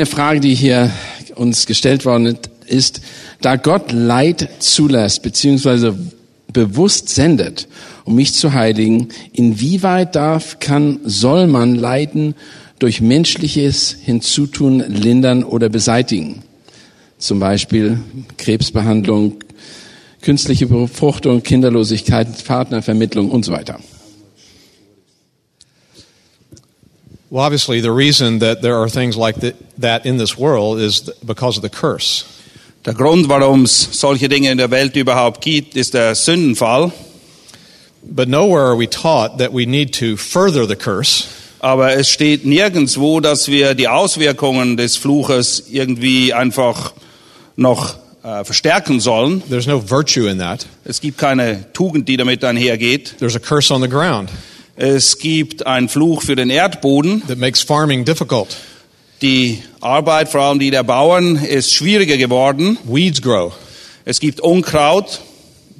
Eine Frage, die hier uns gestellt worden ist, da Gott Leid zulässt, beziehungsweise bewusst sendet, um mich zu heiligen, inwieweit darf, kann, soll man Leiden durch menschliches Hinzutun lindern oder beseitigen? Zum Beispiel Krebsbehandlung, künstliche Befruchtung, Kinderlosigkeit, Partnervermittlung und so weiter. Well, obviously, the reason that there are things like th- that in this world is because of the curse. Der Grund, warum es solche Dinge in der Welt überhaupt gibt, ist der Sündenfall. But nowhere are we taught that we need to further the curse. Aber es steht nirgendwo, dass wir die Auswirkungen des Fluches irgendwie einfach noch äh, verstärken sollen. There's no virtue in that. Es gibt keine Tugend, die damit einhergeht. There's a curse on the ground Es gibt einen Fluch für den Erdboden. that makes farming difficult. Die Arbeit, vor allem die der Bauern, ist schwieriger geworden. Weeds grow. Es gibt Unkraut.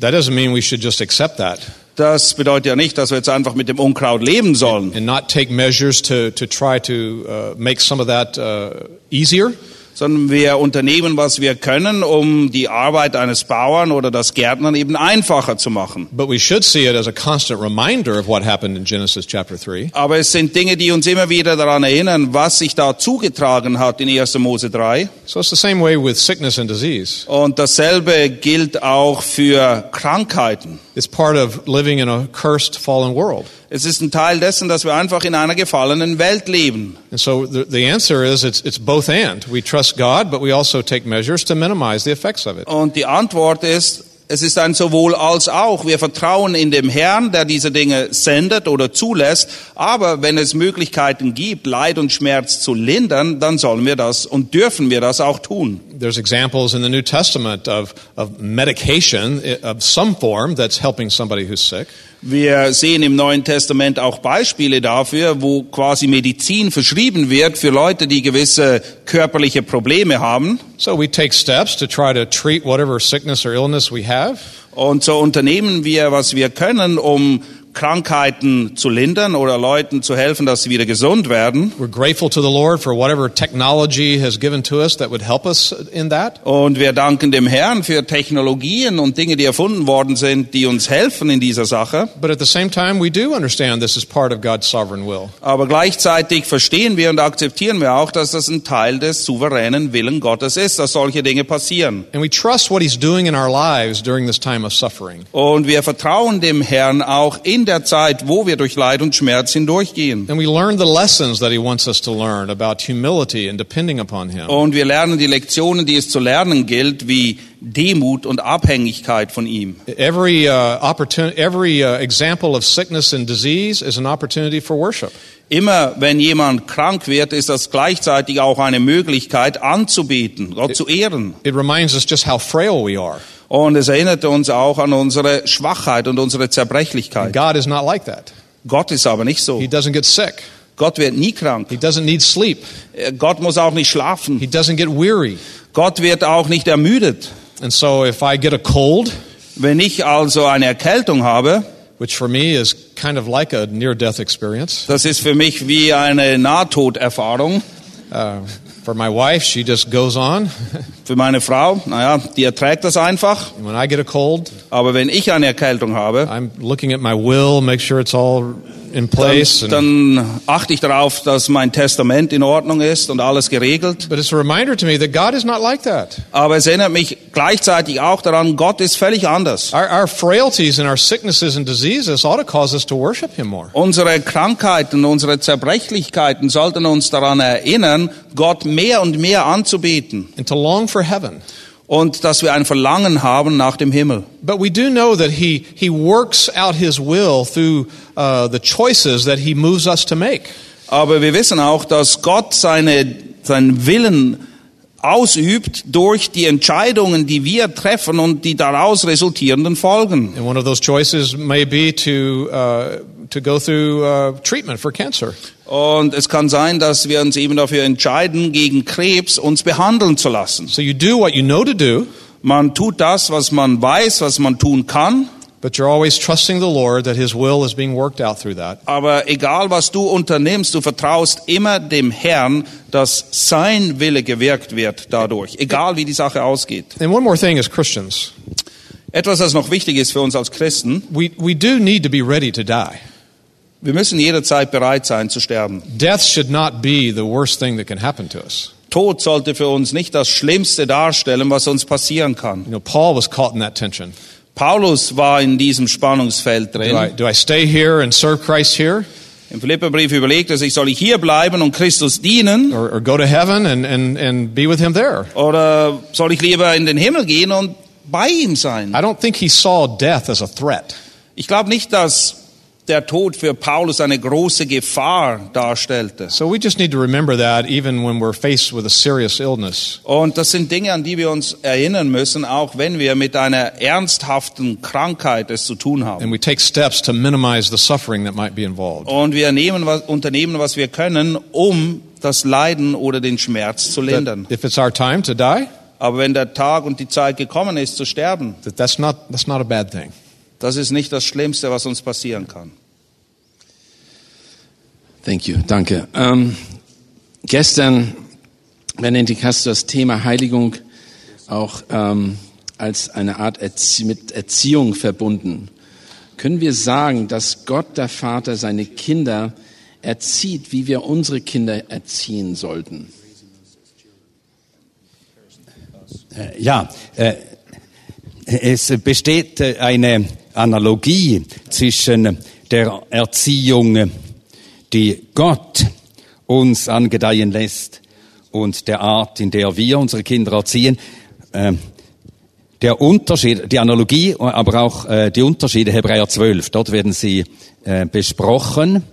That doesn't mean we should just accept that Das bedeutet ja nicht, dass wir jetzt einfach mit dem Unkraut leben sollen, and not take measures to, to try to uh, make some of that uh, easier. Sondern wir unternehmen, was wir können, um die Arbeit eines Bauern oder das Gärtnern eben einfacher zu machen. But we should see it as a constant reminder of what happened in Genesis chapter 3. Aber es sind Dinge, die uns immer wieder daran erinnern, was sich da zugetragen hat in 1. Mose 3. So it's the same way with sickness and disease. Und dasselbe gilt auch für Krankheiten. It's part of living in a cursed, fallen world. Es ist ein Teil dessen, dass wir einfach in einer gefallenen Welt leben. And so the, the answer is it's, it's both and. We trust God, but we also take measures to minimize the effects of it. Und die Antwort ist, es ist ein sowohl als auch. Wir vertrauen in dem Herrn, der diese Dinge sendet oder zulässt. Aber wenn es Möglichkeiten gibt, Leid und Schmerz zu lindern, dann sollen wir das und dürfen wir das auch tun. There's examples in the New Testament of, of medication eh, of some form that's helping somebody who's sick. Wir sehen im Neuen Testament auch Beispiele dafür, wo quasi Medizin verschrieben wird für Leute, die gewisse körperliche Probleme haben. So we take steps to try to treat whatever sickness or illness we have. Und so unternehmen wir, was wir können, um Krankheiten zu lindern oder Leuten zu helfen, dass sie wieder gesund werden. We're grateful to the Lord for whatever technology has given to us that would help us in that. Und wir danken dem Herrn für Technologien und Dinge, die erfunden worden sind, die uns helfen in dieser Sache. But at the same time, we do understand this is part of God's sovereign will. Aber gleichzeitig verstehen wir und akzeptieren wir auch, dass das ein Teil des souveränen Willen Gottes ist, dass solche Dinge passieren. And we trust what He's doing in our lives during this time of suffering. Und wir vertrauen dem Herrn auch in der Zeit, wo wir durch Leid und Schmerz hindurchgehen. And we learn the lessons that He wants us to learn about humility and depending upon Him. Und wir lernen die Lektionen, die es zu lernen gilt, wie Demut und Abhängigkeit von ihm. Every, uh, opportunity, every uh, example of sickness and disease is an opportunity for worship. Immer wenn jemand krank wird, ist das gleichzeitig auch eine Möglichkeit anzubeten, Gott zu ehren. It reminds us just how frail we are. Und es erinnert uns auch an unsere Schwachheit und unsere Zerbrechlichkeit. God is not like that. Gott ist aber nicht so. He doesn't get sick. Gott wird nie krank. He doesn't need sleep. Äh, Gott muss auch nicht schlafen. He doesn't get weary. Gott wird auch nicht ermüdet. And so if I get a cold, Wenn ich also eine Erkältung habe, which for me is kind of like a near death experience, das ist für mich wie eine Nahtoderfahrung. uh, for my wife, she just goes on. Für meine Frau, naja, die erträgt das einfach. when I get a cold, Aber wenn ich eine Erkältung habe, I'm looking at my will, make sure it's all in place. dann, dann achte ich darauf, dass mein Testament in Ordnung ist und alles geregelt. but it's a reminder to me that God is not like that. Aber es erinnert mich gleichzeitig auch daran, Gott ist völlig anders. Our, our frailties and our sicknesses and diseases ought to cause us to worship Him more. Unsere Krankheiten, unsere Zerbrechlichkeiten sollten uns daran erinnern, Gott mehr und mehr anzubeten and to long for heaven. Und dass wir ein Verlangen haben nach dem Himmel. But we do know that he, he works out his will through uh, the choices that he moves us to make. Aber wir wissen auch, dass Gott seine, seinen Willen ausübt durch die Entscheidungen, die wir treffen und die daraus resultierenden Folgen. And one of those choices may be to, uh, to go through uh, treatment for cancer. Und es kann sein, dass wir uns eben dafür entscheiden, gegen Krebs uns behandeln zu lassen. So you do what you know to do, Man tut das, was man weiß, was man tun kann. But you're always trusting the Lord that his will is being worked out through that. Aber egal, was du unternimmst, du vertraust immer dem Herrn, dass sein Wille gewirkt wird dadurch, egal wie die Sache ausgeht. And one more thing as Christians, Etwas, das noch wichtig ist für uns als Christen, we, we do need to be ready to die. wir müssen jederzeit bereit sein zu sterben. Death should not be the worst thing that can happen to us. Tod sollte für uns nicht das Schlimmste darstellen, was uns passieren kann. You know, Paul was caught in that tension. Paulus war in diesem Spannungsfeld Do I, drin. do I stay here and serve Christ here Im Philipperbrief überlegt er sich, soll ich hier bleiben und Christus dienen or, or go to heaven and, and, and be with him there? oder soll ich lieber in den Himmel gehen und bei ihm sein? I don't think he saw death as a threat. Ich glaube nicht, dass der Tod für Paulus eine große Gefahr darstellte. So we just need to remember that even when we're faced with a serious illness. Und das sind Dinge, an die wir uns erinnern müssen, auch wenn wir mit einer ernsthaften Krankheit es zu tun haben. And we take steps to minimize the suffering that might be involved. Und wir nehmen, was, unternehmen, was wir können, um das Leiden oder den Schmerz zu lindern. That if it's our time to die, Aber wenn der Tag und die Zeit gekommen ist, zu sterben, that that's not, that's not a bad thing. das ist nicht das Schlimmste, was uns passieren kann. Thank you, danke. Ähm, gestern, Benedikt, hast du das Thema Heiligung auch ähm, als eine Art Erzie mit Erziehung verbunden. Können wir sagen, dass Gott, der Vater, seine Kinder erzieht, wie wir unsere Kinder erziehen sollten? Äh, Ja, äh, es besteht äh, eine Analogie zwischen der Erziehung, die Gott uns angedeihen lässt, und der Art, in der wir unsere Kinder erziehen. Ähm, Der Unterschied, die Analogie, aber auch äh, die Unterschiede Hebräer 12, dort werden sie äh, besprochen.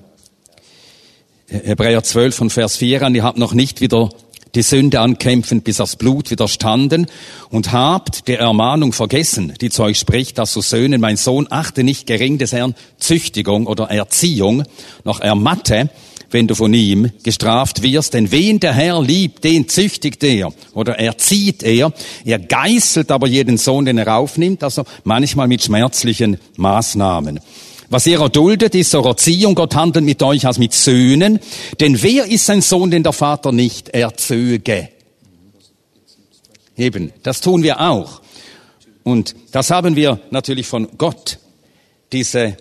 Hebräer 12 von Vers 4 an, ihr habt noch nicht wieder die Sünde ankämpfend bis aufs Blut widerstanden und habt der Ermahnung vergessen, die zu euch spricht, dass so Söhnen, mein Sohn, achte nicht gering des Herrn Züchtigung oder Erziehung, noch ermatte, wenn du von ihm gestraft wirst. Denn wen der Herr liebt, den züchtigt er oder erzieht er. Er geißelt aber jeden Sohn, den er aufnimmt, also manchmal mit schmerzlichen Maßnahmen. Was ihr erduldet, ist zur Erziehung. Gott handelt mit euch als mit Söhnen. Denn wer ist sein Sohn, den der Vater nicht erzöge? Eben, das tun wir auch. Und das haben wir natürlich von Gott. Diese,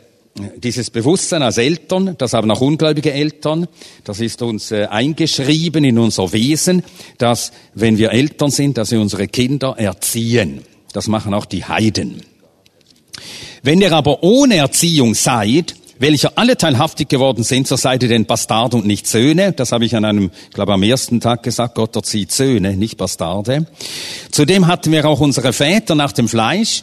dieses Bewusstsein als Eltern, das haben auch ungläubige Eltern, das ist uns äh, eingeschrieben in unser Wesen, dass wenn wir Eltern sind, dass wir unsere Kinder erziehen. Das machen auch die Heiden. Wenn ihr aber ohne Erziehung seid, welcher alle teilhaftig geworden sind, so seid ihr denn Bastard und nicht Söhne. Das habe ich an einem, ich glaube am ersten Tag gesagt, Gott erzieht Söhne, nicht Bastarde. Zudem hatten wir auch unsere Väter nach dem Fleisch,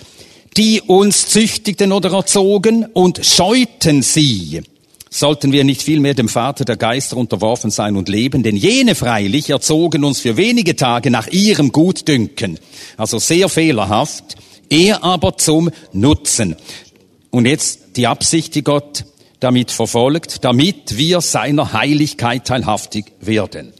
die uns züchtigten oder erzogen und scheuten sie. Sollten wir nicht vielmehr dem Vater der Geister unterworfen sein und leben, denn jene freilich erzogen uns für wenige Tage nach ihrem Gutdünken, also sehr fehlerhaft, er aber zum Nutzen. Und jetzt die Absicht, die Gott damit verfolgt, damit wir seiner Heiligkeit teilhaftig werden.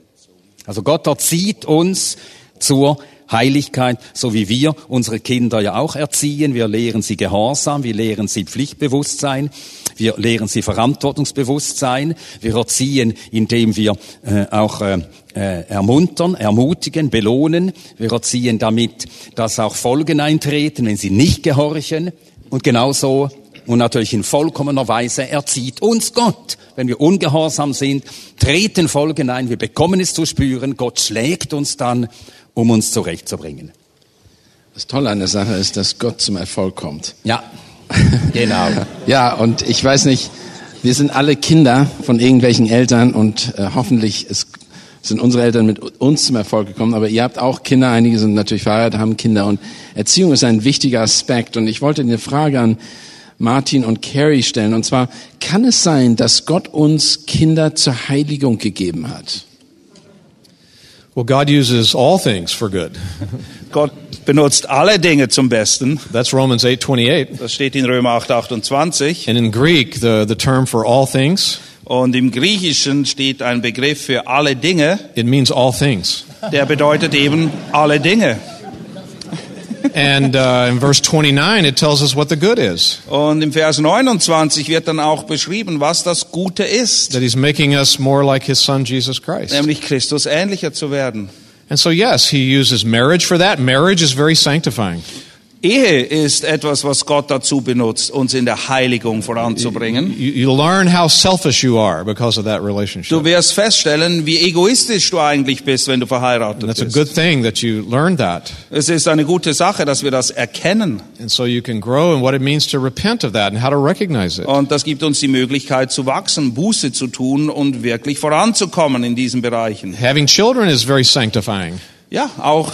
Also Gott erzieht uns zur Heiligkeit, so wie wir unsere Kinder ja auch erziehen. Wir lehren sie Gehorsam, wir lehren sie Pflichtbewusstsein, wir lehren sie Verantwortungsbewusstsein, wir erziehen, indem wir äh, auch äh, äh, ermuntern, ermutigen, belohnen. Wir erziehen damit, dass auch Folgen eintreten, wenn sie nicht gehorchen. Und genauso und natürlich in vollkommener Weise erzieht uns Gott. Wenn wir ungehorsam sind, treten Folgen ein, wir bekommen es zu spüren, Gott schlägt uns dann, um uns zurechtzubringen. Das Tolle an der Sache ist, dass Gott zum Erfolg kommt. Ja, genau. Ja, und ich weiß nicht, wir sind alle Kinder von irgendwelchen Eltern und äh, hoffentlich ist, sind unsere Eltern mit uns zum Erfolg gekommen, aber ihr habt auch Kinder, einige sind natürlich verheiratet, haben Kinder und Erziehung ist ein wichtiger Aspekt und ich wollte eine Frage an Martin und Carrie stellen und zwar, kann es sein, dass Gott uns Kinder zur Heiligung gegeben hat? Well, God uses all things for good. Gott benutzt alle Dinge zum Besten. That's Romans 8:28. Das steht in Römer 8, 28. And in Greek, the, the term for all things, Und im Griechischen steht ein Begriff für alle Dinge, it means all things. der bedeutet eben alle Dinge. And uh, in verse 29, it tells us what the good is. Und im Vers 29 wird dann auch beschrieben, was das Gute ist, That he's making us more like his son, Jesus Christ. nämlich Christus ähnlicher zu werden. And so, yes, he uses marriage for that. Marriage is very sanctifying. Ehe ist etwas, was Gott dazu benutzt, uns in der Heiligung voranzubringen. You, you learn how selfish you are because of that relationship. Du wirst feststellen, wie egoistisch du eigentlich bist, wenn du verheiratet And that's a bist. good thing that you learn that. Es ist eine gute Sache, dass wir das erkennen. And so you can grow in what it means to repent of that and how to recognize it. Und das gibt uns die Möglichkeit zu wachsen, Buße zu tun und wirklich voranzukommen in diesen Bereichen. Having children is very sanctifying Ja, auch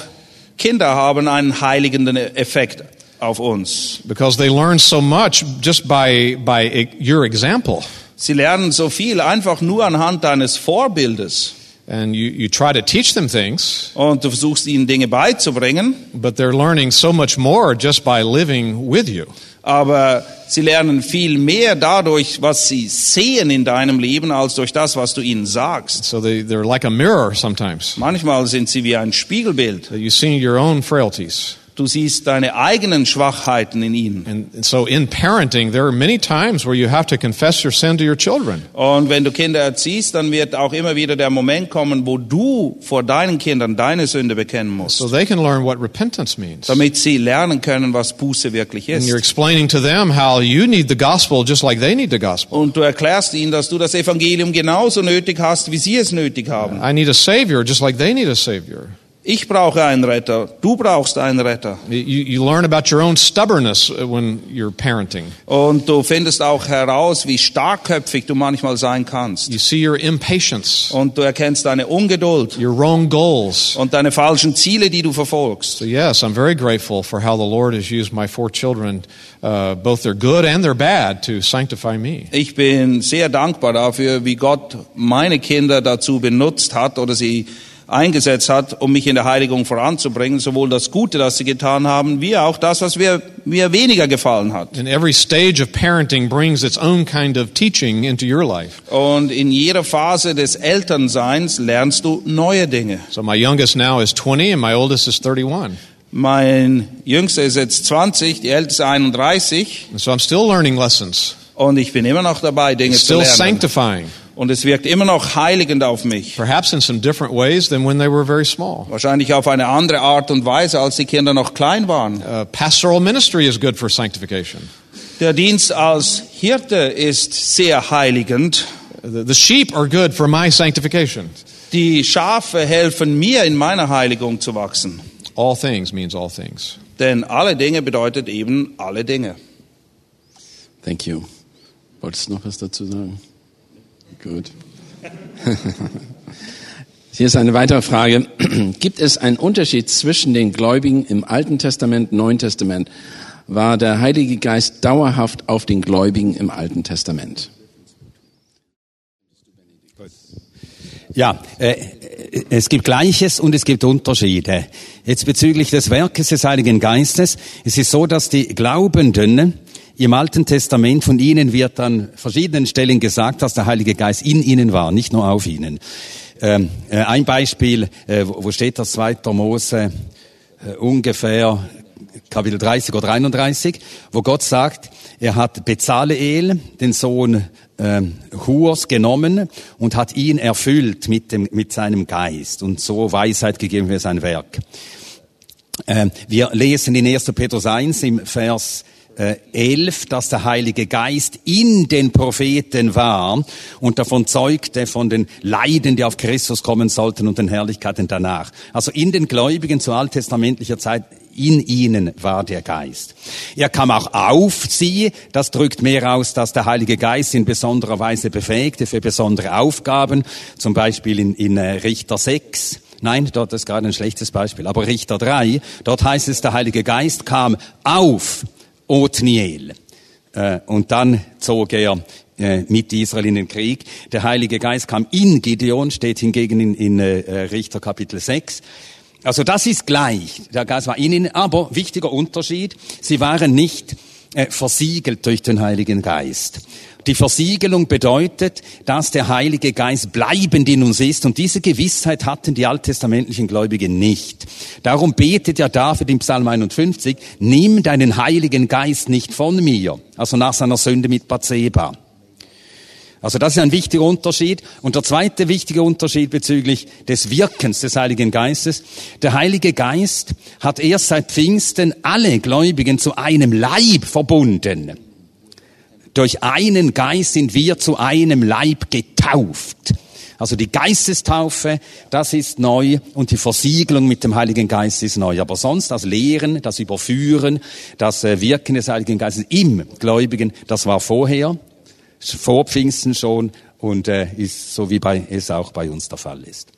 Kinder haben einen heiligenden Effekt auf uns. because they learn so much just by, by e- your example. Sie lernen so viel einfach nur anhand deines Vorbildes. And you, you try to teach them things, Und du versuchst ihnen Dinge beizubringen, but they're learning so much more just by living with you. aber sie lernen viel mehr dadurch, was sie sehen in deinem Leben, als durch das, was du ihnen sagst. So they, they're like a mirror sometimes. Manchmal sind sie wie ein Spiegelbild. You see your own frailties. Du siehst deine eigenen Schwachheiten in ihnen. And, so in parenting, there are many times where you have to confess your sin to your children. Und wenn du Kinder erziehst, dann wird auch immer wieder der Moment kommen, wo du vor deinen Kindern deine Sünde bekennen musst, So they can learn what repentance means. damit sie lernen können, was Buße wirklich And you're ist. explaining to them how you need the gospel just like they need the gospel. Und du erklärst ihnen, dass du das Evangelium genauso nötig hast, wie sie es nötig haben. I need a savior just like they need a savior. Ich brauche einen Retter, du brauchst einen Retter. You, you learn about your own stubbornness uh, when you're parenting. Und du findest auch heraus, wie starkköpfig du manchmal sein kannst. You see your impatience, Und du erkennst deine Ungeduld your wrong goals. und deine falschen Ziele, die du verfolgst. So yes, I'm very grateful for how the Lord has used my four children, uh, both their good and their bad, to sanctify me. Ich bin sehr dankbar dafür, wie Gott meine Kinder dazu benutzt hat oder sie eingesetzt hat, um mich in der Heiligung voranzubringen, sowohl das Gute, das sie getan haben, wie auch das, was mir, mir weniger gefallen hat. And every stage of parenting brings its own kind of teaching into your life. Und in jeder Phase des Elternseins lernst du neue Dinge. So my youngest now is 20 and my oldest is 31. Mein Jüngster ist jetzt 20, die Älteste 31 And so I'm still learning lessons, und ich bin immer noch dabei, Dinge zu still lernen. sanctifying, Und es wirkt immer noch heiligend auf mich. perhaps in some different ways than when they were very small. Wahrscheinlich auf eine andere Art und Weise, als die Kinder noch klein waren. Uh, pastoral ministry is good for sanctification. Der Dienst als Hirte ist sehr heiligend. The, the sheep are good for my sanctification. Die Schafe helfen mir, in meiner Heiligung zu wachsen. All things means all things. Denn alle Dinge bedeutet eben alle Dinge. Thank you. Wolltest du noch was dazu sagen? Gut. Hier ist eine weitere Frage. Gibt es einen Unterschied zwischen den Gläubigen im Alten Testament, Neuen Testament? War der Heilige Geist dauerhaft auf den Gläubigen im Alten Testament? Ja, äh, es gibt Gleiches und es gibt Unterschiede. Jetzt bezüglich des Werkes des Heiligen Geistes. Es ist so, dass die Glaubenden im Alten Testament von ihnen wird an verschiedenen Stellen gesagt, dass der Heilige Geist in ihnen war, nicht nur auf ihnen. Ähm, äh, ein Beispiel, äh, wo steht das 2. Mose äh, ungefähr Kapitel 30 oder 31, wo Gott sagt, er hat Bezaleel, den Sohn ähm, Hurs, genommen und hat ihn erfüllt mit, dem, mit seinem Geist und so Weisheit gegeben für sein Werk. Ähm, wir lesen in 1. Petrus 1 im Vers äh, 11, dass der Heilige Geist in den Propheten war und davon zeugte von den Leiden, die auf Christus kommen sollten und den Herrlichkeiten danach. Also in den Gläubigen zu alttestamentlicher Zeit in ihnen war der Geist. Er kam auch auf sie. Das drückt mehr aus, dass der Heilige Geist in besonderer Weise befähigte für besondere Aufgaben. Zum Beispiel in, in äh, Richter 6. Nein, dort ist gerade ein schlechtes Beispiel. Aber Richter 3, dort heißt es, der Heilige Geist kam auf Othniel. Äh, und dann zog er äh, mit Israel in den Krieg. Der Heilige Geist kam in Gideon, steht hingegen in, in Richter Kapitel 6. Also das ist gleich. Der Geist war in ihnen, aber wichtiger Unterschied, sie waren nicht äh, versiegelt durch den Heiligen Geist. Die Versiegelung bedeutet, dass der Heilige Geist bleibend in uns ist und diese Gewissheit hatten die alttestamentlichen Gläubigen nicht. Darum betet ja David im Psalm 51, nimm deinen Heiligen Geist nicht von mir, also nach seiner Sünde mit Bathseba. Also das ist ein wichtiger Unterschied. Und der zweite wichtige Unterschied bezüglich des Wirkens des Heiligen Geistes. Der Heilige Geist hat erst seit Pfingsten alle Gläubigen zu einem Leib verbunden. Durch einen Geist sind wir zu einem Leib getauft. Also die Geistestaufe, das ist neu und die Versiegelung mit dem Heiligen Geist ist neu. Aber sonst das Lehren, das Überführen, das äh, Wirken des Heiligen Geistes im Gläubigen, das war vorher vor Pfingsten schon und äh, ist so wie bei, es auch bei uns der Fall ist.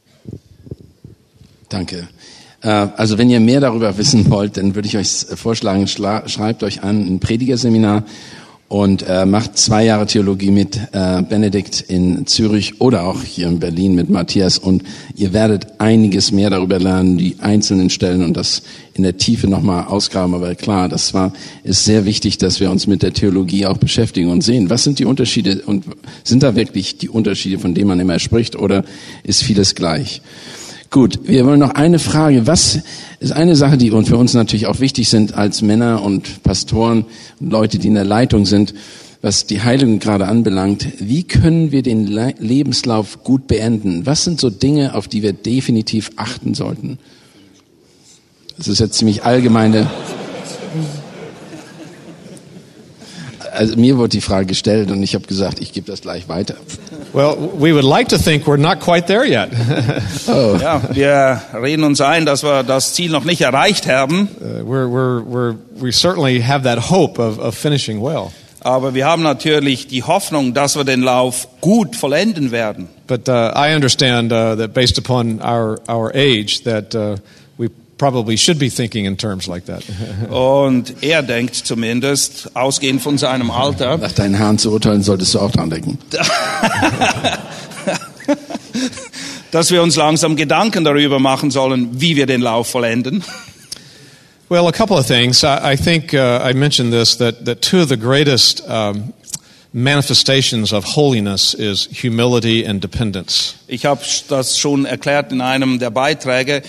Danke. Äh, also wenn ihr mehr darüber wissen wollt, dann würde ich euch vorschlagen, schreibt euch an ein Predigerseminar und äh, macht zwei Jahre Theologie mit äh, Benedikt in Zürich oder auch hier in Berlin mit Matthias und ihr werdet einiges mehr darüber lernen, die einzelnen Stellen und das in der Tiefe nochmal ausgraben. Aber klar, das war ist sehr wichtig, dass wir uns mit der Theologie auch beschäftigen und sehen, was sind die Unterschiede und sind da wirklich die Unterschiede, von denen man immer spricht oder ist vieles gleich? Gut, wir wollen noch eine Frage. Was ist eine Sache, die für uns natürlich auch wichtig sind als Männer und Pastoren und Leute, die in der Leitung sind, was die Heilung gerade anbelangt. Wie können wir den Lebenslauf gut beenden? Was sind so Dinge, auf die wir definitiv achten sollten? Das ist jetzt ziemlich allgemeine. Also mir wurde die Frage gestellt und ich habe gesagt, ich gebe das gleich weiter. Well, we would like to think we're not quite there yet. oh. Ja, wir reden uns ein, dass wir das Ziel noch nicht erreicht haben. Uh, we're, we're, we're, we certainly have that hope of, of finishing well. Aber wir haben natürlich die Hoffnung, dass wir den Lauf gut vollenden werden. But uh, I understand uh, that based upon our, our age that uh, probably should be thinking in terms like that. Und er denkt zumindest, ausgehend von seinem Alter. Nach deinen Haaren zu urteilen, solltest du auch dran denken. dass wir uns langsam Gedanken darüber machen sollen, wie wir den Lauf vollenden. Well, a couple of things. I, I think uh, I mentioned this that, that two of the greatest um, manifestations of holiness is humility and dependence. Ich habe das schon erklärt in einem der Beiträge.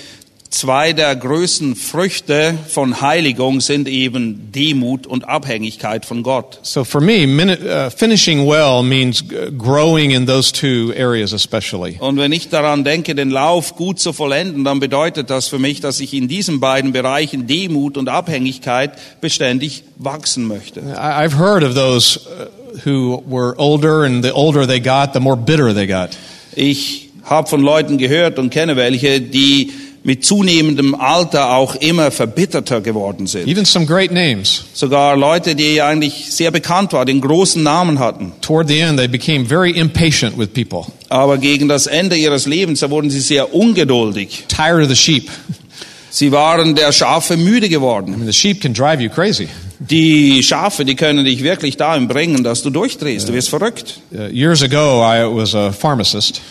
Zwei der größten Früchte von Heiligung sind eben Demut und Abhängigkeit von Gott. So for me, uh, finishing well means growing in those two areas especially. Und wenn ich daran denke, den Lauf gut zu vollenden, dann bedeutet das für mich, dass ich in diesen beiden Bereichen Demut und Abhängigkeit beständig wachsen möchte. I've heard of those uh, who were older and the older they got, the more bitter they got. Ich habe von Leuten gehört und kenne welche, die mit zunehmendem Alter auch immer verbitterter geworden sind. Even some great names. Sogar Leute, die eigentlich sehr bekannt waren, den großen Namen hatten. Toward the end they became very impatient with people. Aber gegen das Ende ihres Lebens, da wurden sie sehr ungeduldig. Tired of the sheep. Sie waren der Schafe müde geworden. I mean, the sheep can drive you crazy. Die Schafe, die können dich wirklich dahin bringen, dass du durchdrehst. Du wirst verrückt. Uh, years ago, I was a pharmacist.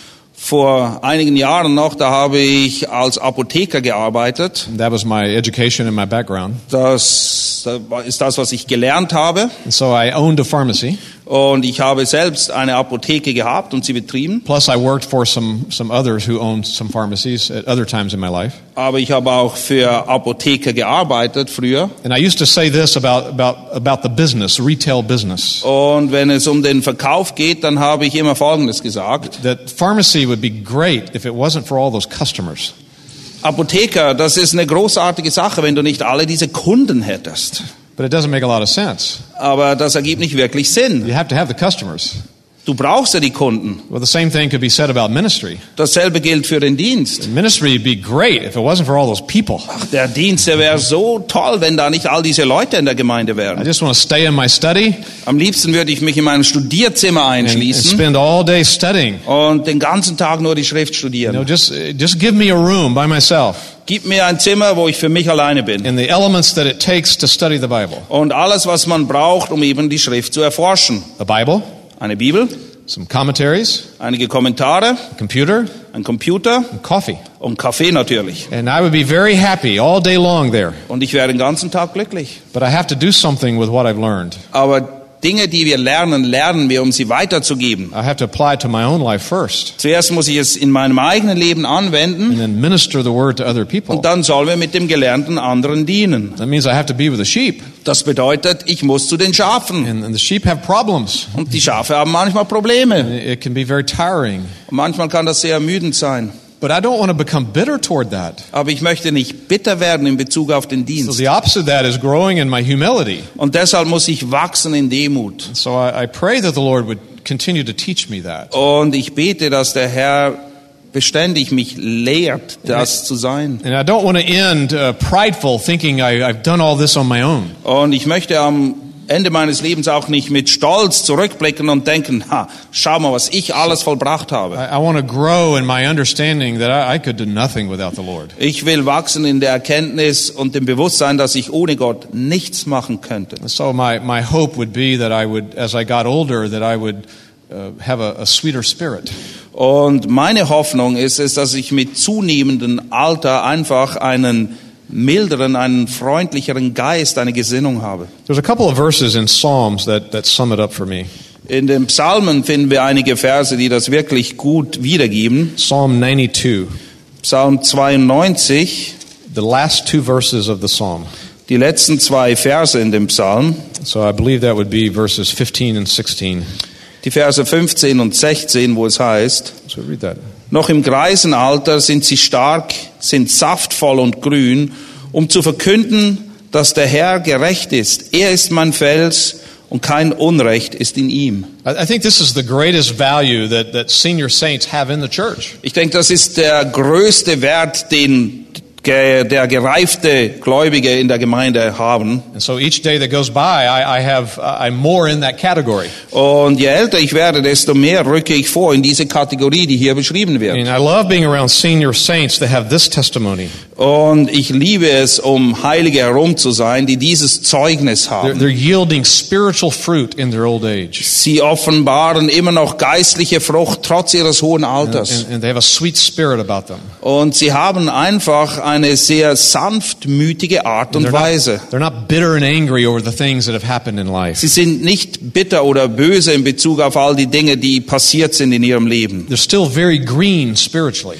Vor einigen Jahren noch, da habe ich als Apotheker gearbeitet. That was my education and my background. Das, ist das, was ich gelernt habe. And so I owned a pharmacy. Und ich habe selbst eine Apotheke gehabt und sie betrieben. Plus I worked for some some others who owned some pharmacies at other times in my life. Aber ich habe auch für Apotheker gearbeitet früher. And I used to say this about about about the business, retail business. Und wenn es um den Verkauf geht, dann habe ich immer folgendes gesagt. That pharmacy would be great if it wasn't for all those customers. Apotheker, das ist eine großartige Sache, wenn du nicht alle diese Kunden hättest. But it doesn't make a lot of sense. Aber das ergibt nicht wirklich Sinn. You have to have the customers. Du brauchst ja die Kunden. Well, the same thing could be said about ministry. Dasselbe gilt für den Dienst. Ministry would be great if it wasn't for all those people. Ach, der Dienst, der wäre so toll, wenn da nicht all diese Leute in der Gemeinde I wären. just want to stay in my study Am liebsten würde ich mich in meinem Studierzimmer and, and einschließen spend all day studying. und den ganzen Tag nur die Schrift You know, studieren. just just give me a room by myself Gib mir ein Zimmer, wo ich für mich alleine bin. and the elements that it takes to study the Bible. Und alles, was man braucht, um eben die Schrift zu erforschen. The Bible, Eine Bibel, some commentaries, einige Kommentare, a computer, ein Computer and coffee. und Kaffee natürlich. And I would be very happy all day long there. Und ich wäre den ganzen Tag glücklich. But I have to do something with what I've learned. Aber Dinge, die wir lernen, lernen wir, um sie weiterzugeben. I have to apply it to my own life first Zuerst muss ich es in meinem eigenen Leben anwenden and then minister the word to other people. und dann sollen wir mit dem Gelernten anderen dienen. That means I have to be with the sheep. Das bedeutet, ich muss zu den Schafen. And, and the sheep have problems. Und die Schafe haben manchmal Probleme. It can be very tiring. Und manchmal kann das sehr ermüdend sein. But I don't want to become bitter toward that. Aber ich möchte nicht bitter werden in Bezug auf den So Dienst. the opposite of that is growing in my humility. Und deshalb muss ich wachsen in Demut. So I, I pray that the Lord would continue to teach me that. Und ich bete, dass der Herr beständig mich lehrt, das zu sein. And I don't want to end uh, prideful, thinking I, I've done all this on my own. Und ich möchte am Ende meines Lebens auch nicht mit Stolz zurückblicken und denken, ha, schau mal, was ich alles vollbracht habe. Ich will wachsen in der Erkenntnis und dem Bewusstsein, dass ich ohne Gott nichts machen könnte. So my, my hope would be that I would, as I got older, that I would uh, have a, a sweeter spirit. Und meine Hoffnung ist es, dass ich mit zunehmendem Alter einfach einen milderen, einen freundlicheren Geist, eine Gesinnung habe. There's a couple of verses in Psalms that, that sum it up for me. In den Psalmen finden wir einige Verse, die das wirklich gut wiedergeben. Psalm 92, Psalm 92, the last two verses of the psalm. die letzten zwei Verse in dem Psalm, So I believe that would be verses 15 and 16. die Verse 15 und 16, wo es heißt, So read that. Noch im Greisenalter sind sie stark, sind saftvoll und grün, um zu verkünden, dass der Herr gerecht ist. Er ist mein Fels und kein Unrecht ist in ihm. I think this is the greatest value that, that senior saints have in the church. Ich denke, das ist der größte Wert, den der gereifte Gläubige in der Gemeinde haben. And so each day that goes by, I, I have, uh, I'm more in that category. Und je älter ich werde, desto mehr rücke ich vor in diese Kategorie, die hier beschrieben wird. mean, I love being around senior saints that have this testimony. Und ich liebe es, um Heilige herum zu sein, die dieses Zeugnis They're, haben. they're yielding spiritual fruit in their old age. Sie offenbaren immer noch geistliche Frucht trotz ihres hohen Alters. And, and they have a sweet spirit about them. Und sie haben einfach eine sehr sanftmütige Art und Weise. not, they're not bitter and angry over the things that have happened in life. Sie sind nicht bitter oder böse in Bezug auf all die Dinge, die passiert sind in ihrem Leben. They're still very green spiritually.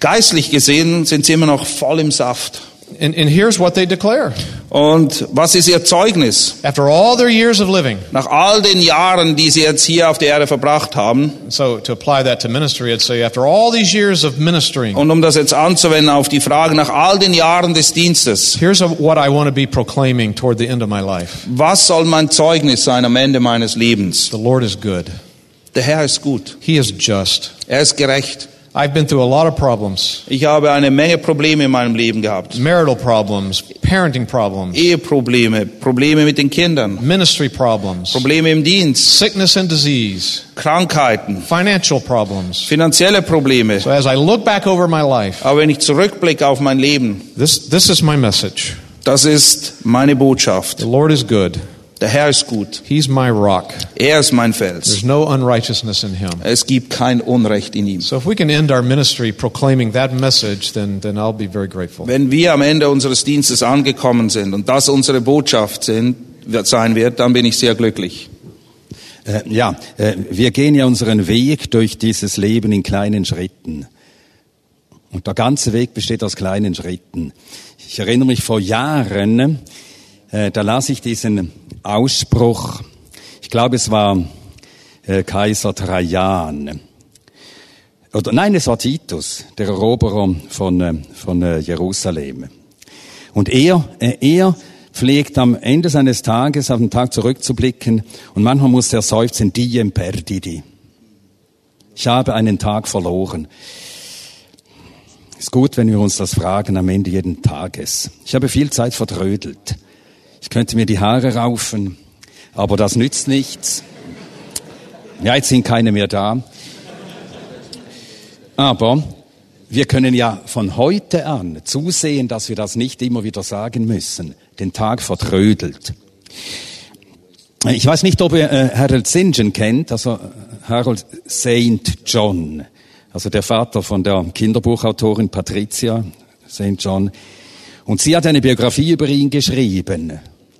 Geistlich gesehen sind sie immer noch voll im Saft. And, and here's what they declare. Und was ist ihr Zeugnis? After all their years of living, Nach all den Jahren, die sie jetzt hier auf der Erde verbracht haben, so to apply that to ministry, I'd say after all these years of ministering, und um das jetzt anzuwenden auf die Frage, nach all den Jahren des Dienstes, here's what I want to be proclaiming toward the end of my life. was soll mein Zeugnis sein am Ende meines Lebens? The Lord is good. Der Herr ist gut. He is just. Er ist gerecht. I've been through a lot of problems. Ich habe eine Menge Probleme in meinem Leben gehabt. Marital problems, parenting problems, Eheprobleme, Probleme mit den Kindern, ministry problems, Probleme im Dienst, sickness and disease, Krankheiten, financial problems. finanzielle Probleme. So as I look back over my life, Aber wenn ich zurückblicke auf mein Leben, this, this is my message. das ist meine Botschaft. The Lord is good. Der Herr ist gut. He's my rock. Er ist mein Fels. There's no unrighteousness in him. Es gibt kein Unrecht in ihm. So if we can end our ministry proclaiming that message, then, then I'll be very grateful. Wenn wir am Ende unseres Dienstes angekommen sind und das unsere Botschaft sind, wird, sein wird, dann bin ich sehr glücklich. Äh, ja, äh, wir gehen ja unseren Weg durch dieses Leben in kleinen Schritten. Und der ganze Weg besteht aus kleinen Schritten. Ich erinnere mich vor Jahren, äh, da las ich diesen Ausspruch, ich glaube es war äh, Kaiser Trajan. Oder nein, es war Titus, der Eroberer von, äh, von äh, Jerusalem. Und er, er pflegt am Ende seines Tages auf den Tag zurückzublicken und manchmal muss er seufzen, diem perdidi. Ich habe einen Tag verloren. Ist gut, wenn wir uns das fragen am Ende jeden Tages. Ich habe viel Zeit vertrödelt. Ich könnte mir die Haare raufen, aber das nützt nichts. Ja, jetzt sind keine mehr da. Aber wir können ja von heute an zusehen, dass wir das nicht immer wieder sagen müssen. Den Tag vertrödelt. Ich weiß nicht, ob ihr äh, Harold St. kennt, also äh, Harold St. John, also der Vater von der Kinderbuchautorin Patricia St. John. Und sie hat eine Biografie über ihn geschrieben.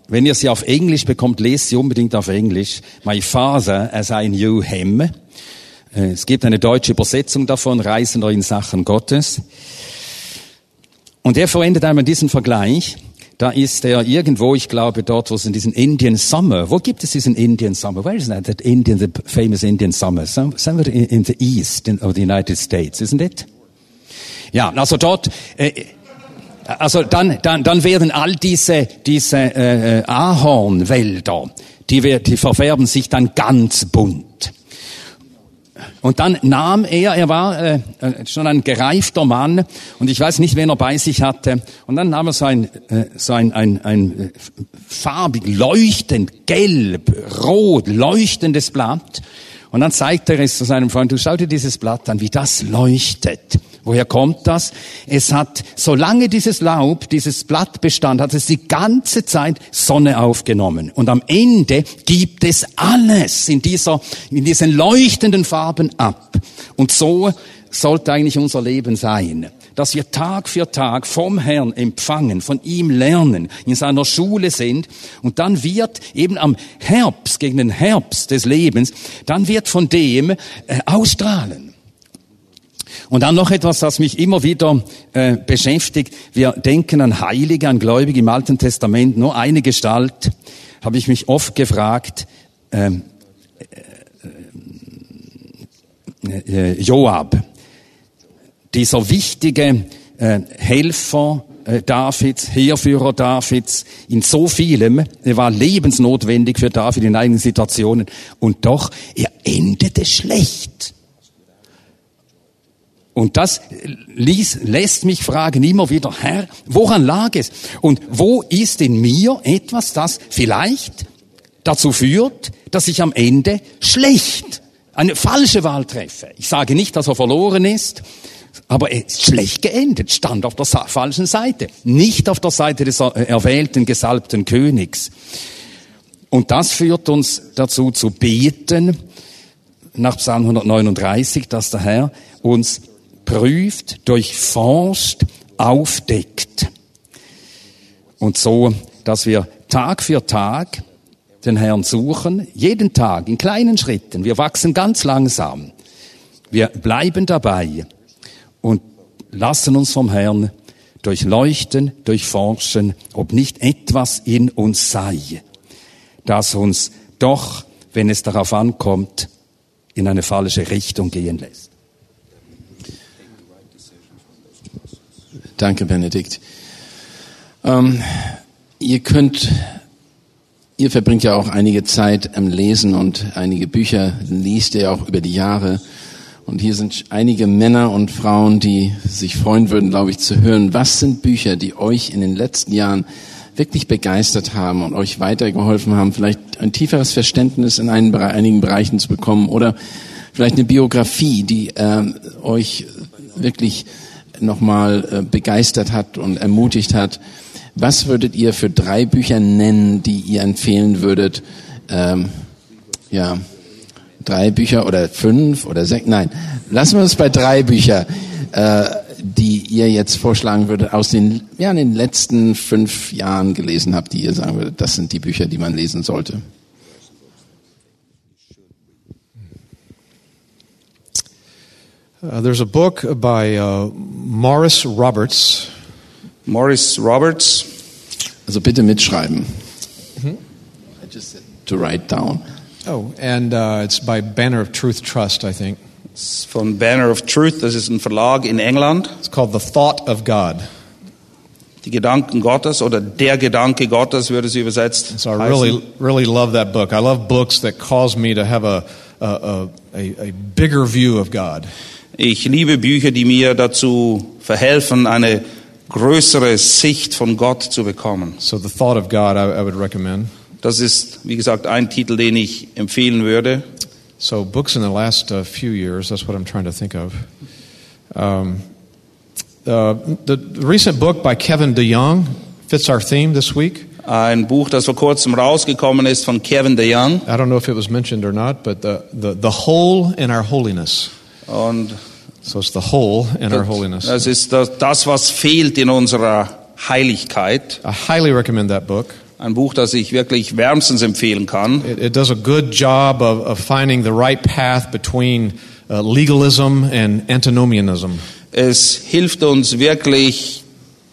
Wenn ihr sie auf Englisch bekommt, lest sie unbedingt auf Englisch. My father as I knew him. Äh, es gibt eine deutsche Übersetzung davon, Reisender in Sachen Gottes. Und er verwendet einmal diesen Vergleich. Da ist er irgendwo, ich glaube, dort, wo es in diesen Indian Summer, wo gibt es diesen Indian Summer? Where is that, that Indian, the famous Indian Summer? Somewhere in, the east of the United States, isn't it? Ja, also dort, äh, also dann, dann, dann werden all diese, diese äh, Ahornwälder, die, die verfärben sich dann ganz bunt. Und dann nahm er, er war äh, schon ein gereifter Mann und ich weiß nicht, wen er bei sich hatte. Und dann nahm er so ein, äh, so ein, ein, ein farbig, leuchtend, gelb, rot, leuchtendes Blatt. Und dann zeigte er es zu seinem Freund, du schau dir dieses Blatt an, wie das leuchtet. Woher kommt das? Es hat, solange dieses Laub, dieses Blatt bestand, hat es die ganze Zeit Sonne aufgenommen. Und am Ende gibt es alles in dieser, in diesen leuchtenden Farben ab. Und so sollte eigentlich unser Leben sein. Dass wir Tag für Tag vom Herrn empfangen, von ihm lernen, in seiner Schule sind. Und dann wird eben am Herbst, gegen den Herbst des Lebens, dann wird von dem äh, ausstrahlen. Und dann noch etwas, das mich immer wieder äh, beschäftigt. Wir denken an Heilige, an Gläubige im Alten Testament. Nur eine Gestalt habe ich mich oft gefragt. Ähm, äh, äh, Joab, dieser wichtige äh, Helfer äh, Davids, Heerführer Davids, in so vielem, er war lebensnotwendig für David in einigen Situationen. Und doch, er endete schlecht. Und das ließ, lässt mich fragen immer wieder, Herr, woran lag es? Und wo ist in mir etwas, das vielleicht dazu führt, dass ich am Ende schlecht eine falsche Wahl treffe? Ich sage nicht, dass er verloren ist, aber er ist schlecht geendet, stand auf der falschen Seite, nicht auf der Seite des erwählten, gesalbten Königs. Und das führt uns dazu zu beten, nach Psalm 139, dass der Herr uns prüft, durchforscht, aufdeckt. Und so, dass wir Tag für Tag den Herrn suchen, jeden Tag in kleinen Schritten. Wir wachsen ganz langsam. Wir bleiben dabei und lassen uns vom Herrn durchleuchten, durchforschen, ob nicht etwas in uns sei, das uns doch, wenn es darauf ankommt, in eine falsche Richtung gehen lässt. Danke, Benedikt. Ähm, ihr könnt, ihr verbringt ja auch einige Zeit am Lesen und einige Bücher liest ihr auch über die Jahre. Und hier sind einige Männer und Frauen, die sich freuen würden, glaube ich, zu hören. Was sind Bücher, die euch in den letzten Jahren wirklich begeistert haben und euch weitergeholfen haben, vielleicht ein tieferes Verständnis in einigen Bereichen zu bekommen oder vielleicht eine Biografie, die äh, euch wirklich nochmal äh, begeistert hat und ermutigt hat. Was würdet ihr für drei Bücher nennen, die ihr empfehlen würdet? Ähm, ja, drei Bücher oder fünf oder sechs? Nein, lassen wir es bei drei Bücher, äh, die ihr jetzt vorschlagen würdet, aus den, ja, in den letzten fünf Jahren gelesen habt, die ihr sagen würdet, das sind die Bücher, die man lesen sollte. Uh, there's a book by uh, Morris Roberts. Morris Roberts. Also bitte mitschreiben. Mm-hmm. I just said to write down. Oh, and uh, it's by Banner of Truth Trust, I think. It's von Banner of Truth, das ist ein Verlag in England. It's called The Thought of God. die Gedanken Gottes oder der Gedanke Gottes würde es übersetzt. So I heißen. really, really love that book. I love books that cause me to have a, a, a, a, a bigger view of God. Ich liebe Bücher, die mir dazu verhelfen, eine größere Sicht von Gott zu bekommen. So the thought of God I, I would recommend. Das ist, wie gesagt, ein Titel, den ich empfehlen würde. So books in the last uh, few years, that's what I'm trying to think of. Um, uh, the, recent book by Kevin DeYoung fits our theme this week. Ein Buch, das vor kurzem rausgekommen ist von Kevin DeYoung. I don't know if it was mentioned or not, but the, the, the whole in our holiness. Und So it's the whole in our holiness. das ist das, das, was fehlt in unserer Heiligkeit. I highly recommend that book. Ein Buch, das ich wirklich wärmstens empfehlen kann. It, it does a good job of, of finding the right path between uh, legalism and antinomianism. Es hilft uns wirklich,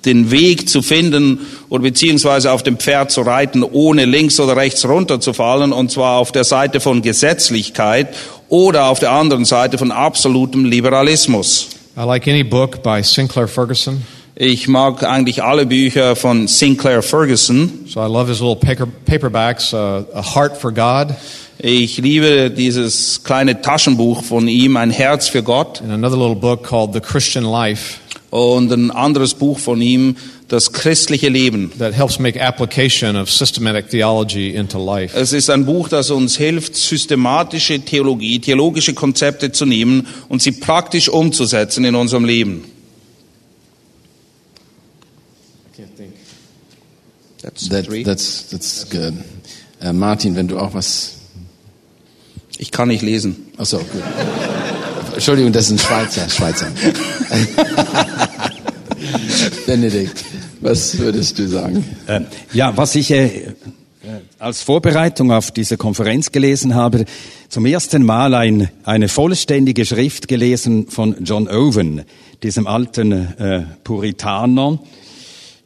den Weg zu finden oder beziehungsweise auf dem Pferd zu reiten, ohne links oder rechts runterzufallen, und zwar auf der Seite von Gesetzlichkeit oder auf der anderen Seite von absolutem Liberalismus. I like any book by Sinclair Ferguson. Ich mag eigentlich alle Bücher von Sinclair Ferguson. So I love his little paper, paperbacks, uh, A Heart for God, Ich liebe dieses kleine Taschenbuch von ihm, Ein Herz für Gott, and another little book called The Christian Life und ein anderes Buch von ihm, Das christliche Leben. that helps make application of systematic theology into life. Es ist ein Buch, das uns hilft, systematische Theologie, theologische Konzepte zu nehmen und sie praktisch umzusetzen in unserem Leben. That's That, that's, that's good. Äh, Martin, wenn du auch was. Ich kann nicht lesen. Achso, gut. Entschuldigung, das ist ein Schweizer. Schweizer. Benedikt, was würdest du sagen? Äh, ja, was ich äh, äh, als Vorbereitung auf diese Konferenz gelesen habe, zum ersten Mal ein, eine vollständige Schrift gelesen von John Owen, diesem alten äh, Puritaner,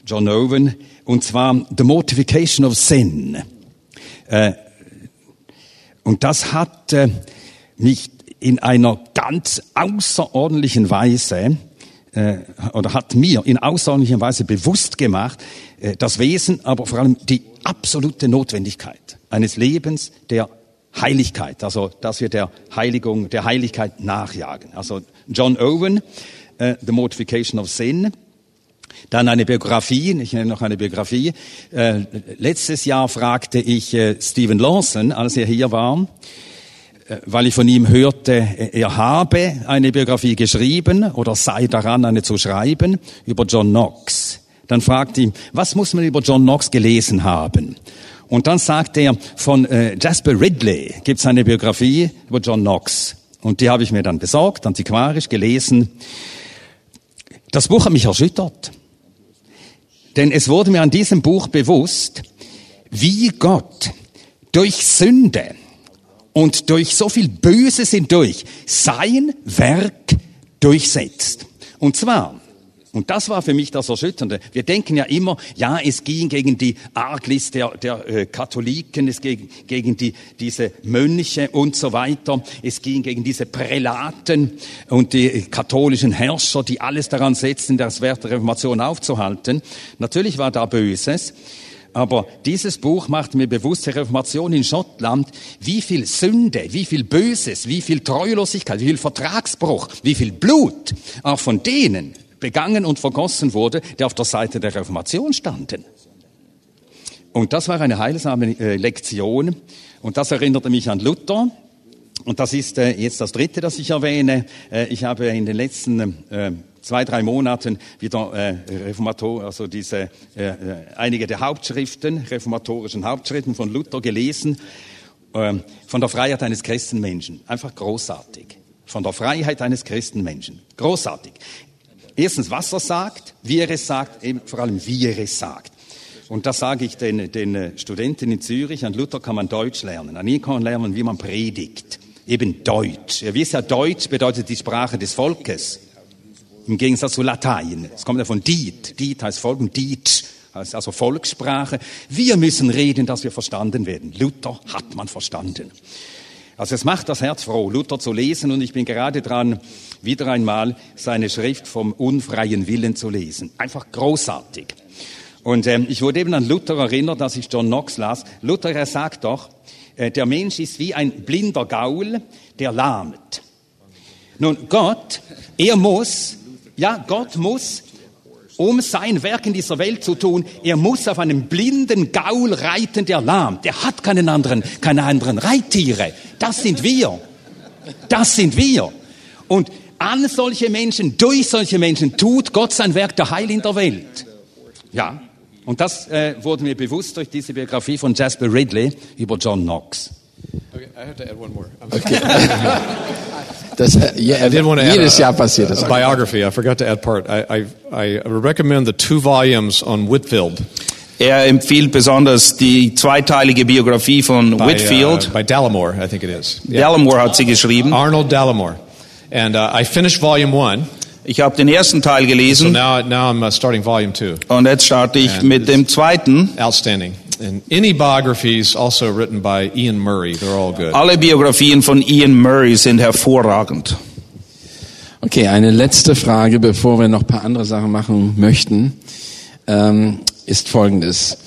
John Owen, und zwar The Mortification of Sin. Äh, und das hat äh, mich in einer ganz außerordentlichen Weise äh, oder hat mir in außerordentlicher Weise bewusst gemacht, äh, das Wesen, aber vor allem die absolute Notwendigkeit eines Lebens der Heiligkeit, also dass wir der Heiligung, der Heiligkeit nachjagen. Also John Owen, äh, The Mortification of Sin, dann eine Biografie, ich nenne noch eine Biografie. Äh, letztes Jahr fragte ich äh, Stephen Lawson, als er hier war, weil ich von ihm hörte, er habe eine Biografie geschrieben oder sei daran, eine zu schreiben über John Knox. Dann fragte ich, was muss man über John Knox gelesen haben? Und dann sagte er, von äh, Jasper Ridley gibt es eine Biografie über John Knox. Und die habe ich mir dann besorgt, antiquarisch gelesen. Das Buch hat mich erschüttert. Denn es wurde mir an diesem Buch bewusst, wie Gott durch Sünde und durch so viel Böses hindurch sein Werk durchsetzt. Und zwar, und das war für mich das Erschütternde, wir denken ja immer, ja, es ging gegen die Arglist der, der äh, Katholiken, es ging gegen die, diese Mönche und so weiter, es ging gegen diese Prälaten und die katholischen Herrscher, die alles daran setzen, das Werk der Reformation aufzuhalten. Natürlich war da Böses, aber dieses Buch macht mir bewusst, die Reformation in Schottland, wie viel Sünde, wie viel Böses, wie viel Treulosigkeit, wie viel Vertragsbruch, wie viel Blut auch von denen begangen und vergossen wurde, die auf der Seite der Reformation standen. Und das war eine heilsame äh, Lektion. Und das erinnerte mich an Luther. Und das ist äh, jetzt das Dritte, das ich erwähne. Äh, ich habe in den letzten zwei, drei Monaten wieder äh, Reformator, also diese äh, äh, einige der Hauptschriften, reformatorischen Hauptschriften von Luther gelesen, äh, von der Freiheit eines Christenmenschen. Einfach großartig. Von der Freiheit eines Christenmenschen. Großartig. Erstens, was er sagt, wie er es sagt, eben vor allem wie er es sagt. Und das sage ich den, den Studenten in Zürich. An Luther kann man Deutsch lernen. An ihm kann man lernen, wie man predigt. Eben Deutsch. Ihr wisst ja, Deutsch bedeutet die Sprache des Volkes. Im Gegensatz zu Latein. Es kommt ja von Diet. Diet heißt Volk und Dietsch heißt also Volkssprache. Wir müssen reden, dass wir verstanden werden. Luther hat man verstanden. Also es macht das Herz froh, Luther zu lesen und ich bin gerade dran, wieder einmal seine Schrift vom unfreien Willen zu lesen. Einfach großartig. Und ähm, ich wurde eben an Luther erinnert, dass ich John Knox las. Luther, er sagt doch, äh, der Mensch ist wie ein blinder Gaul, der lahmt. Nun, Gott, er muss, ja, Gott muss, um sein Werk in dieser Welt zu tun, er muss auf einem blinden Gaul reiten, der lahmt. Der hat keinen anderen, keine anderen Reittiere. Das sind wir. Das sind wir. Und an solche Menschen, durch solche Menschen tut Gott sein Werk der Heil in der Welt. Ja. Und das äh, wurde mir bewusst durch diese Biografie von Jasper Ridley über John Knox. Okay, I have to add one more. I'm Das, äh, ja, I did want to add jedes a, Jahr passiert das. biography. I forgot to add part. I, I, I recommend the two volumes on Whitfield Er empfiehlt besonders die zweiteilige Biografie von by, Whitfield. uh, by Dallimore, I think it is. Dallimore hat sie geschrieben. Arnold Dallimore. And uh, I finished volume one, Ich habe den ersten Teil so gelesen now, now I'm uh, starting volume two. und jetzt starte ich And mit dem zweiten. Outstanding. And any biographies also written by Ian Murray, they're all good. Alle Biografien von Ian Murray sind hervorragend. Okay, eine letzte Frage, bevor wir noch ein paar andere Sachen machen möchten, ähm, ist folgendes.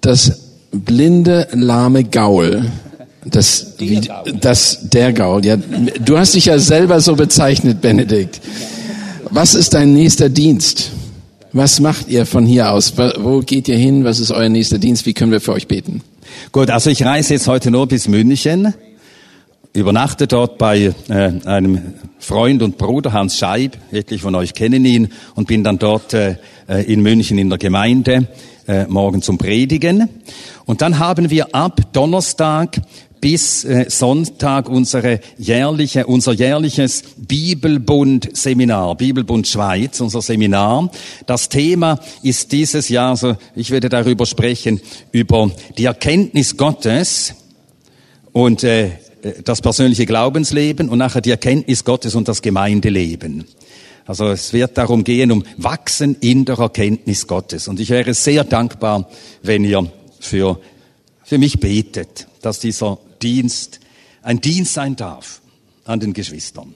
Das blinde, lahme Gaul, das, wie, das, der Gaul, ja, du hast dich ja selber so bezeichnet, Benedikt. Was ist dein nächster Dienst? Was macht ihr von hier aus? Wo geht ihr hin? Was ist euer nächster Dienst? Wie können wir für euch beten? Gut, also ich reise jetzt heute nur bis München, übernachte dort bei äh, einem Freund und Bruder, Hans Scheib, etliche von euch kennen ihn, und bin dann dort äh, äh, in München in der Gemeinde äh, morgen zum Predigen. Und dann haben wir ab Donnerstag bis äh, Sonntag unsere jährliche, unser jährliches Bibelbund-Seminar, Bibelbund Schweiz, unser Seminar. Das Thema ist dieses Jahr, also ich werde darüber sprechen, über die Erkenntnis Gottes und äh, das persönliche Glaubensleben und nachher die Erkenntnis Gottes und das Gemeindeleben. Also es wird darum gehen, um Wachsen in der Erkenntnis Gottes. Und ich wäre sehr dankbar, wenn ihr für, für mich betet, dass dieser Dienst ein Dienst sein darf an den Geschwistern.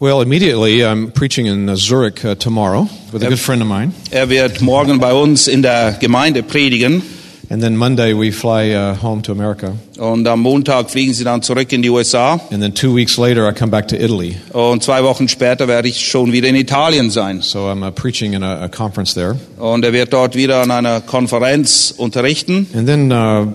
Well, immediately I'm preaching in uh, Zurich uh, tomorrow with a good friend of mine. Er wird morgen bei uns in der Gemeinde predigen And then Monday we fly uh, home to America. und am Montag fliegen sie dann zurück in die USA And then two weeks later I come back to Italy. und zwei Wochen später werde ich schon wieder in Italien sein. So I'm uh, preaching in a, a conference there. Und er wird dort wieder an einer Konferenz unterrichten And then uh,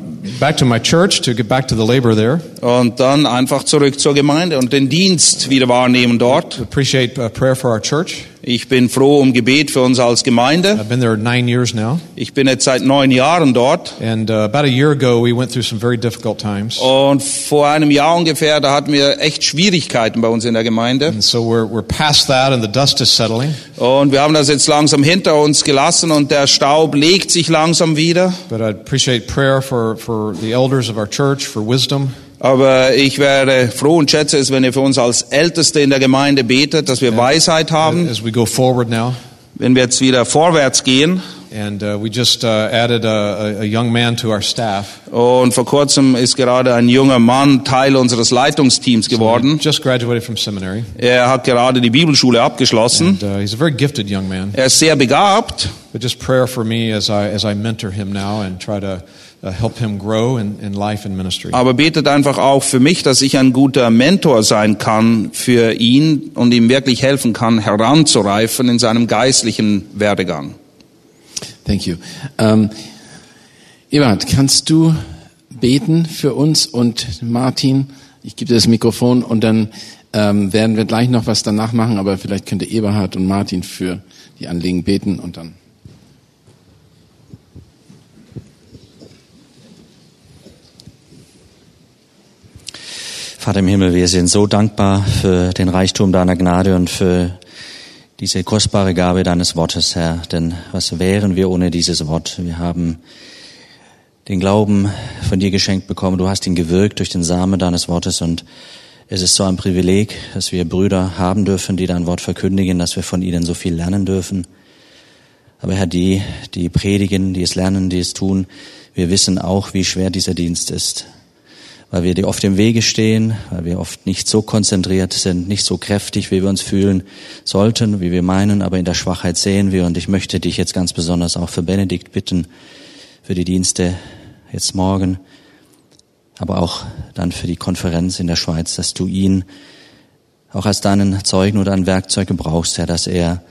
back to my church to get back to the labor there. und dann einfach zurück zur Gemeinde und den Dienst wieder wahrnehmen dort. Appreciate uh, prayer for our church. Ich bin froh um Gebet für uns als Gemeinde. I've been there nine years now. Ich bin jetzt seit neun Jahren dort. And uh, about a year ago, we went through some very difficult times. Und vor einem Jahr ungefähr, da hatten wir echt Schwierigkeiten bei uns in der Gemeinde. And so we're, we're past that, and the dust is settling. Und wir haben das jetzt langsam hinter uns gelassen und der Staub legt sich langsam wieder. But I appreciate prayer for, for the elders of our church for wisdom. Aber ich wäre froh und schätze es, wenn ihr für uns als Älteste in der Gemeinde betet, dass wir Weisheit haben, as we go forward now. wenn wir jetzt wieder vorwärts gehen. And uh, we just uh, added a, a- young man to our staff. Und vor kurzem ist gerade ein junger Mann Teil unseres Leitungsteams geworden. Just graduated from seminary. Er hat gerade die Bibelschule abgeschlossen. And uh, he's a very gifted young man. Er ist sehr begabt. But just prayer for me as I, as I mentor him now and try to uh, help him grow in, in life and ministry. Aber betet einfach auch für mich, dass ich ein guter Mentor sein kann für ihn und ihm wirklich helfen kann, heranzureifen in seinem geistlichen Werdegang. Thank you. Ähm, Ebert, kannst du beten für uns und Martin? Ich gebe dir das Mikrofon und dann ähm, werden wir gleich noch was danach machen, aber vielleicht könnte Eberhard und Martin für die Anliegen beten und dann. Vater im Himmel, wir sind so dankbar für den Reichtum deiner Gnade und für diese kostbare Gabe deines Wortes, Herr. Denn was wären wir ohne dieses Wort? Wir haben den Glauben von dir geschenkt bekommen. Du hast ihn gewirkt durch den Samen deines Wortes und es ist so ein Privileg, dass wir Brüder haben dürfen, die dein Wort verkündigen, dass wir von ihnen so viel lernen dürfen. Aber Herr, die, die predigen, die es lernen, die es tun, wir wissen auch, wie schwer dieser Dienst ist weil wir dir oft im Wege stehen, weil wir oft nicht so konzentriert sind, nicht so kräftig, wie wir uns fühlen sollten, wie wir meinen, aber in der Schwachheit sehen wir. Und ich möchte dich jetzt ganz besonders auch für Benedikt bitten, für die Dienste jetzt morgen, aber auch dann für die Konferenz in der Schweiz, dass du ihn auch als deinen Zeugen oder ein Werkzeug gebrauchst, Herr, dass er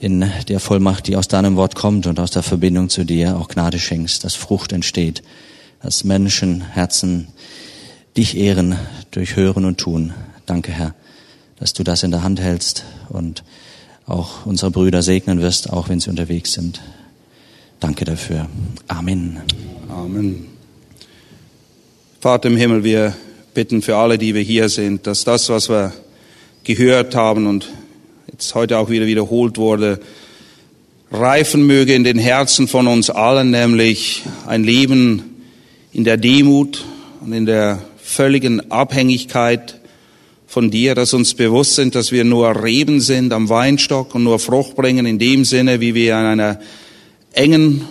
in der Vollmacht, die aus deinem Wort kommt und aus der Verbindung zu dir auch Gnade schenkst, dass Frucht entsteht, dass Menschen, Herzen dich ehren durch Hören und Tun. Danke, Herr, dass du das in der Hand hältst und auch unsere Brüder segnen wirst, auch wenn sie unterwegs sind. Danke dafür. Amen. Amen. Vater im Himmel, wir bitten für alle, die wir hier sind, dass das, was wir gehört haben und jetzt heute auch wieder wiederholt wurde, reifen möge in den Herzen von uns allen, nämlich ein Leben in der Demut und in der völligen Abhängigkeit von dir, dass uns bewusst sind, dass wir nur Reben sind am Weinstock und nur Frucht bringen in dem Sinne, wie wir in einer engen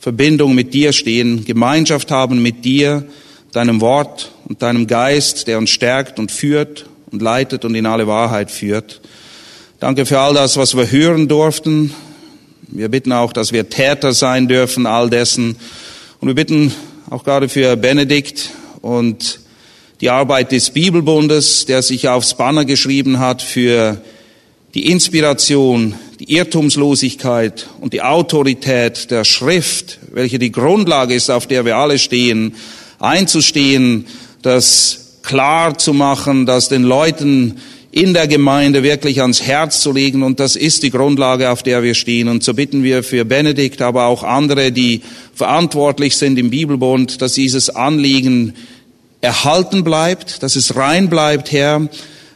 Verbindung mit dir stehen, Gemeinschaft haben mit dir, deinem Wort und deinem Geist, der uns stärkt und führt und leitet und in alle Wahrheit führt. Danke für all das, was wir hören durften. Wir bitten auch, dass wir Täter sein dürfen, all dessen. Und wir bitten auch gerade für Benedikt, und die Arbeit des Bibelbundes, der sich aufs Banner geschrieben hat für die Inspiration, die Irrtumslosigkeit und die Autorität der Schrift, welche die Grundlage ist, auf der wir alle stehen, einzustehen, das klar zu machen, das den Leuten in der Gemeinde wirklich ans Herz zu legen. Und das ist die Grundlage, auf der wir stehen. Und so bitten wir für Benedikt, aber auch andere, die verantwortlich sind im Bibelbund, dass dieses Anliegen erhalten bleibt, dass es rein bleibt, Herr,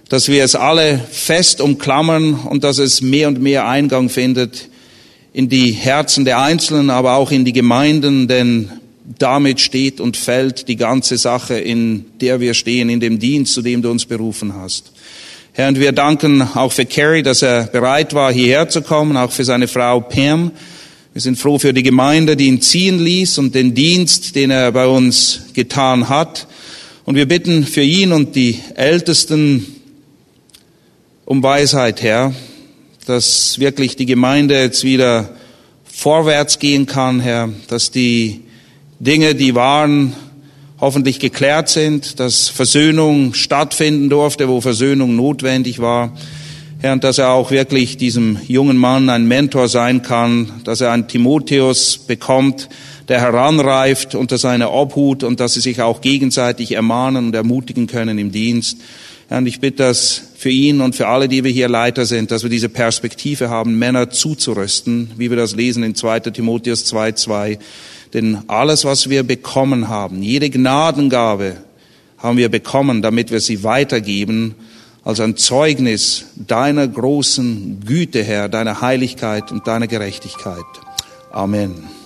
dass wir es alle fest umklammern und dass es mehr und mehr Eingang findet in die Herzen der Einzelnen, aber auch in die Gemeinden, denn damit steht und fällt die ganze Sache, in der wir stehen, in dem Dienst, zu dem du uns berufen hast. Herr, und wir danken auch für Kerry, dass er bereit war, hierher zu kommen, auch für seine Frau Pam. Wir sind froh für die Gemeinde, die ihn ziehen ließ und den Dienst, den er bei uns getan hat. Und wir bitten für ihn und die Ältesten um Weisheit, Herr, dass wirklich die Gemeinde jetzt wieder vorwärts gehen kann, Herr, dass die Dinge, die waren, hoffentlich geklärt sind, dass Versöhnung stattfinden durfte, wo Versöhnung notwendig war. Herr, und dass er auch wirklich diesem jungen Mann ein Mentor sein kann, dass er einen Timotheus bekommt, der heranreift unter seiner Obhut und dass sie sich auch gegenseitig ermahnen und ermutigen können im Dienst. Herr, und ich bitte das für ihn und für alle, die wir hier Leiter sind, dass wir diese Perspektive haben, Männer zuzurüsten, wie wir das lesen in 2. Timotheus 2.2. Denn alles, was wir bekommen haben, jede Gnadengabe haben wir bekommen, damit wir sie weitergeben als ein Zeugnis deiner großen Güte, Herr, deiner Heiligkeit und deiner Gerechtigkeit. Amen.